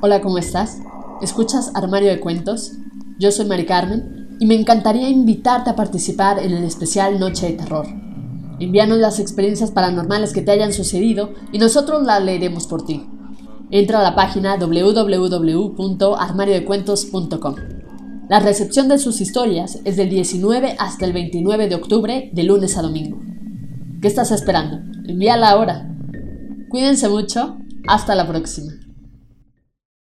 Hola, ¿cómo estás? ¿Escuchas Armario de Cuentos? Yo soy Mari Carmen y me encantaría invitarte a participar en el especial Noche de Terror. Envíanos las experiencias paranormales que te hayan sucedido y nosotros las leeremos por ti. Entra a la página www.armariodecuentos.com. La recepción de sus historias es del 19 hasta el 29 de octubre, de lunes a domingo. ¿Qué estás esperando? Envíala ahora. Cuídense mucho. Hasta la próxima.